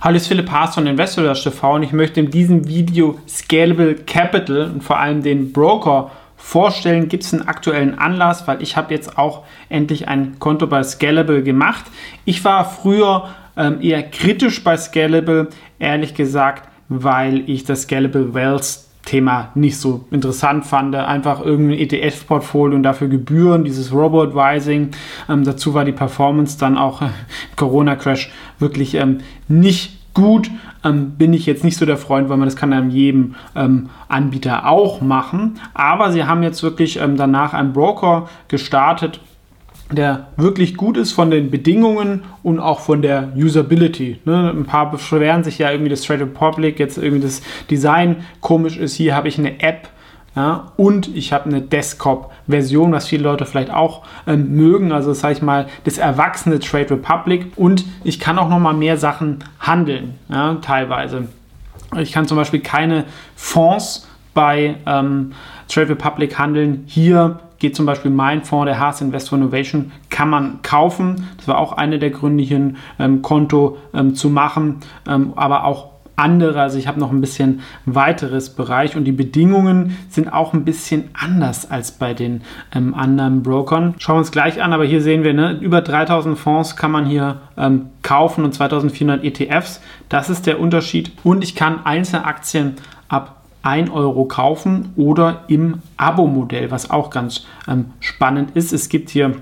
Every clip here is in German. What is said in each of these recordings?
Hallo, ich bin Philipp Haas von Investors TV und ich möchte in diesem Video Scalable Capital und vor allem den Broker vorstellen. Gibt es einen aktuellen Anlass, weil ich habe jetzt auch endlich ein Konto bei Scalable gemacht. Ich war früher ähm, eher kritisch bei Scalable, ehrlich gesagt, weil ich das Scalable Wealth Thema nicht so interessant fand. Einfach irgendein ETF-Portfolio und dafür Gebühren, dieses Robo-Advising. Ähm, dazu war die Performance dann auch äh, Corona-Crash wirklich ähm, nicht gut. Ähm, bin ich jetzt nicht so der Freund, weil man das kann an jedem ähm, Anbieter auch machen. Aber sie haben jetzt wirklich ähm, danach einen Broker gestartet, der wirklich gut ist von den Bedingungen und auch von der Usability. Ne? Ein paar beschweren sich ja irgendwie, dass Trade Republic jetzt irgendwie das Design komisch ist. Hier habe ich eine App ja, und ich habe eine Desktop-Version, was viele Leute vielleicht auch ähm, mögen. Also sage ich mal, das erwachsene Trade Republic. Und ich kann auch noch mal mehr Sachen handeln, ja, teilweise. Ich kann zum Beispiel keine Fonds bei ähm, Trade Republic handeln. Hier geht zum Beispiel mein Fonds, der Haas Invest for Innovation, kann man kaufen. Das war auch einer der Gründe, hier ein ähm, Konto ähm, zu machen, ähm, aber auch andere. Also ich habe noch ein bisschen weiteres Bereich und die Bedingungen sind auch ein bisschen anders als bei den ähm, anderen Brokern. Schauen wir uns gleich an, aber hier sehen wir, ne, über 3000 Fonds kann man hier ähm, kaufen und 2400 ETFs. Das ist der Unterschied. Und ich kann einzelne Aktien ab 1 Euro kaufen oder im Abo-Modell, was auch ganz ähm, spannend ist. Es gibt hier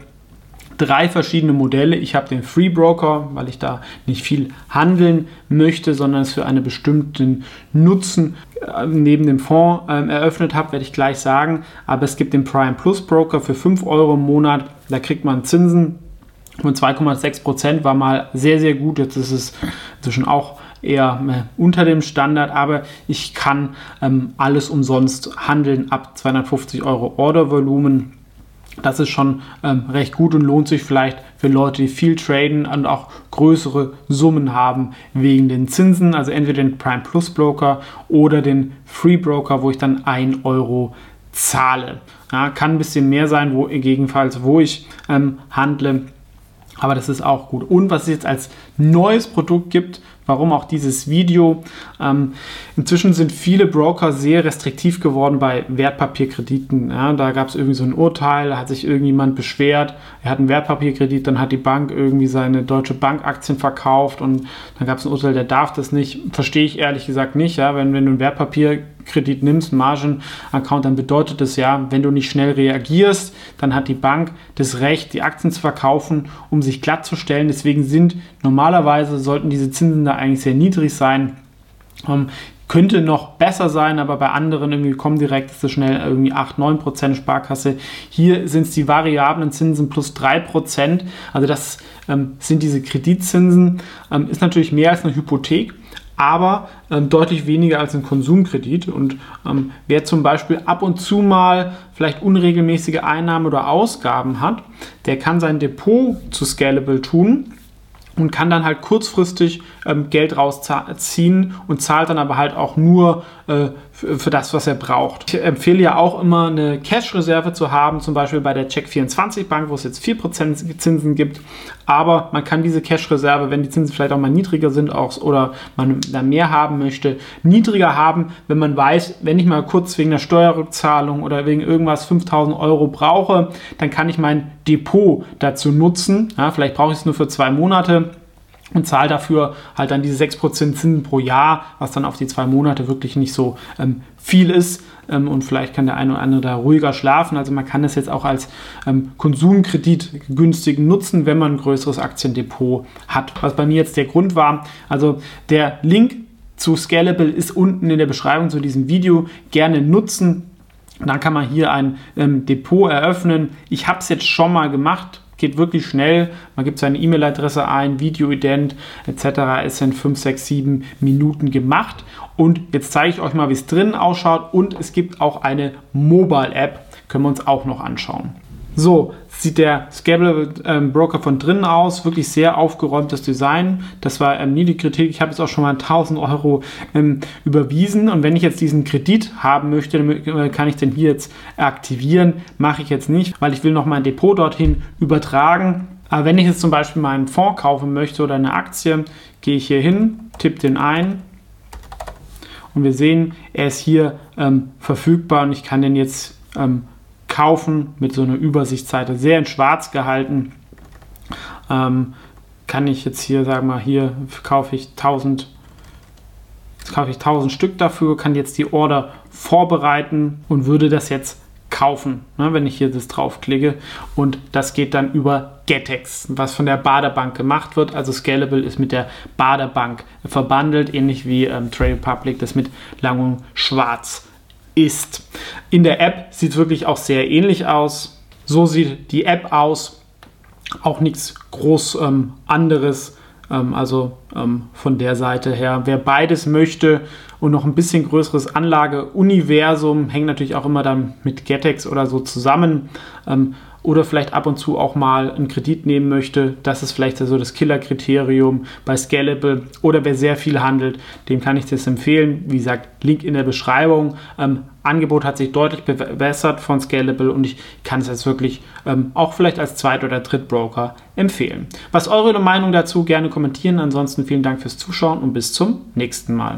drei verschiedene Modelle. Ich habe den Free Broker, weil ich da nicht viel handeln möchte, sondern es für einen bestimmten Nutzen äh, neben dem Fonds äh, eröffnet habe, werde ich gleich sagen. Aber es gibt den Prime Plus Broker für 5 Euro im Monat. Da kriegt man Zinsen von 2,6 Prozent, war mal sehr, sehr gut. Jetzt ist es inzwischen auch eher äh, unter dem Standard, aber ich kann ähm, alles umsonst handeln ab 250 Euro Ordervolumen. Das ist schon ähm, recht gut und lohnt sich vielleicht für Leute, die viel traden und auch größere Summen haben wegen den Zinsen. Also entweder den Prime Plus Broker oder den Free Broker, wo ich dann 1 Euro zahle. Ja, kann ein bisschen mehr sein, wo gegebenenfalls, wo ich ähm, handle. Aber das ist auch gut. Und was es jetzt als neues Produkt gibt, warum auch dieses Video. Ähm, inzwischen sind viele Broker sehr restriktiv geworden bei Wertpapierkrediten. Ja, da gab es irgendwie so ein Urteil, da hat sich irgendjemand beschwert, er hat einen Wertpapierkredit, dann hat die Bank irgendwie seine Deutsche Bank-Aktien verkauft und dann gab es ein Urteil, der darf das nicht. Verstehe ich ehrlich gesagt nicht. Ja, wenn, wenn du ein Wertpapier Kredit nimmst, Margin-Account, dann bedeutet das ja, wenn du nicht schnell reagierst, dann hat die Bank das Recht, die Aktien zu verkaufen, um sich glattzustellen. Deswegen sind normalerweise, sollten diese Zinsen da eigentlich sehr niedrig sein. Ähm, könnte noch besser sein, aber bei anderen irgendwie kommen direkt so schnell irgendwie 8, 9 Prozent Sparkasse. Hier sind es die variablen Zinsen plus 3 Prozent. Also das ähm, sind diese Kreditzinsen. Ähm, ist natürlich mehr als eine Hypothek aber ähm, deutlich weniger als ein Konsumkredit. Und ähm, wer zum Beispiel ab und zu mal vielleicht unregelmäßige Einnahmen oder Ausgaben hat, der kann sein Depot zu Scalable tun und kann dann halt kurzfristig ähm, Geld rausziehen und zahlt dann aber halt auch nur äh, für, für, das, was er braucht. Ich empfehle ja auch immer eine Cash-Reserve zu haben, zum Beispiel bei der Check24 Bank, wo es jetzt 4% Zinsen gibt. Aber man kann diese Cash-Reserve, wenn die Zinsen vielleicht auch mal niedriger sind auch, oder man da mehr haben möchte, niedriger haben, wenn man weiß, wenn ich mal kurz wegen der Steuerrückzahlung oder wegen irgendwas 5000 Euro brauche, dann kann ich mein Depot dazu nutzen. Ja, vielleicht brauche ich es nur für zwei Monate und zahle dafür halt dann diese 6% Zinsen pro Jahr, was dann auf die zwei Monate wirklich nicht so ähm, viel ist. Ähm, und vielleicht kann der eine oder andere da ruhiger schlafen. Also man kann das jetzt auch als ähm, Konsumkredit günstig nutzen, wenn man ein größeres Aktiendepot hat. Was bei mir jetzt der Grund war, also der Link zu Scalable ist unten in der Beschreibung zu diesem Video. Gerne nutzen. Dann kann man hier ein ähm, Depot eröffnen. Ich habe es jetzt schon mal gemacht geht wirklich schnell. Man gibt seine E-Mail-Adresse ein, Videoident etc. ist in 5, 6, 7 Minuten gemacht. Und jetzt zeige ich euch mal, wie es drin ausschaut. Und es gibt auch eine Mobile-App, können wir uns auch noch anschauen. So sieht der Scalable ähm, Broker von drinnen aus. Wirklich sehr aufgeräumtes Design. Das war ähm, nie die Kritik. Ich habe jetzt auch schon mal 1000 Euro ähm, überwiesen. Und wenn ich jetzt diesen Kredit haben möchte, dann äh, kann ich den hier jetzt aktivieren. Mache ich jetzt nicht, weil ich will noch mein Depot dorthin übertragen. Aber wenn ich jetzt zum Beispiel meinen Fonds kaufen möchte oder eine Aktie, gehe ich hier hin, tippe den ein und wir sehen, er ist hier ähm, verfügbar und ich kann den jetzt ähm, kaufen mit so einer Übersichtsseite, sehr in schwarz gehalten. Ähm, kann ich jetzt hier, sagen wir, hier kaufe ich 1000 Jetzt kaufe ich 1000 Stück dafür, kann jetzt die Order vorbereiten und würde das jetzt kaufen, ne, wenn ich hier das draufklicke. Und das geht dann über Getex, was von der Baderbank gemacht wird. Also Scalable ist mit der Baderbank verbandelt, ähnlich wie ähm, Trade Republic das mit Lang Schwarz ist. In der App sieht es wirklich auch sehr ähnlich aus. So sieht die App aus. Auch nichts groß ähm, anderes. Ähm, also ähm, von der Seite her. Wer beides möchte und noch ein bisschen größeres Anlageuniversum, hängt natürlich auch immer dann mit Getex oder so zusammen. Oder vielleicht ab und zu auch mal einen Kredit nehmen möchte, das ist vielleicht so das Killer-Kriterium bei Scalable. Oder wer sehr viel handelt, dem kann ich das empfehlen. Wie gesagt, Link in der Beschreibung. Ähm, Angebot hat sich deutlich verbessert von Scalable und ich kann es jetzt wirklich ähm, auch vielleicht als Zweit- oder Drittbroker empfehlen. Was eure Meinung dazu? Gerne kommentieren. Ansonsten vielen Dank fürs Zuschauen und bis zum nächsten Mal.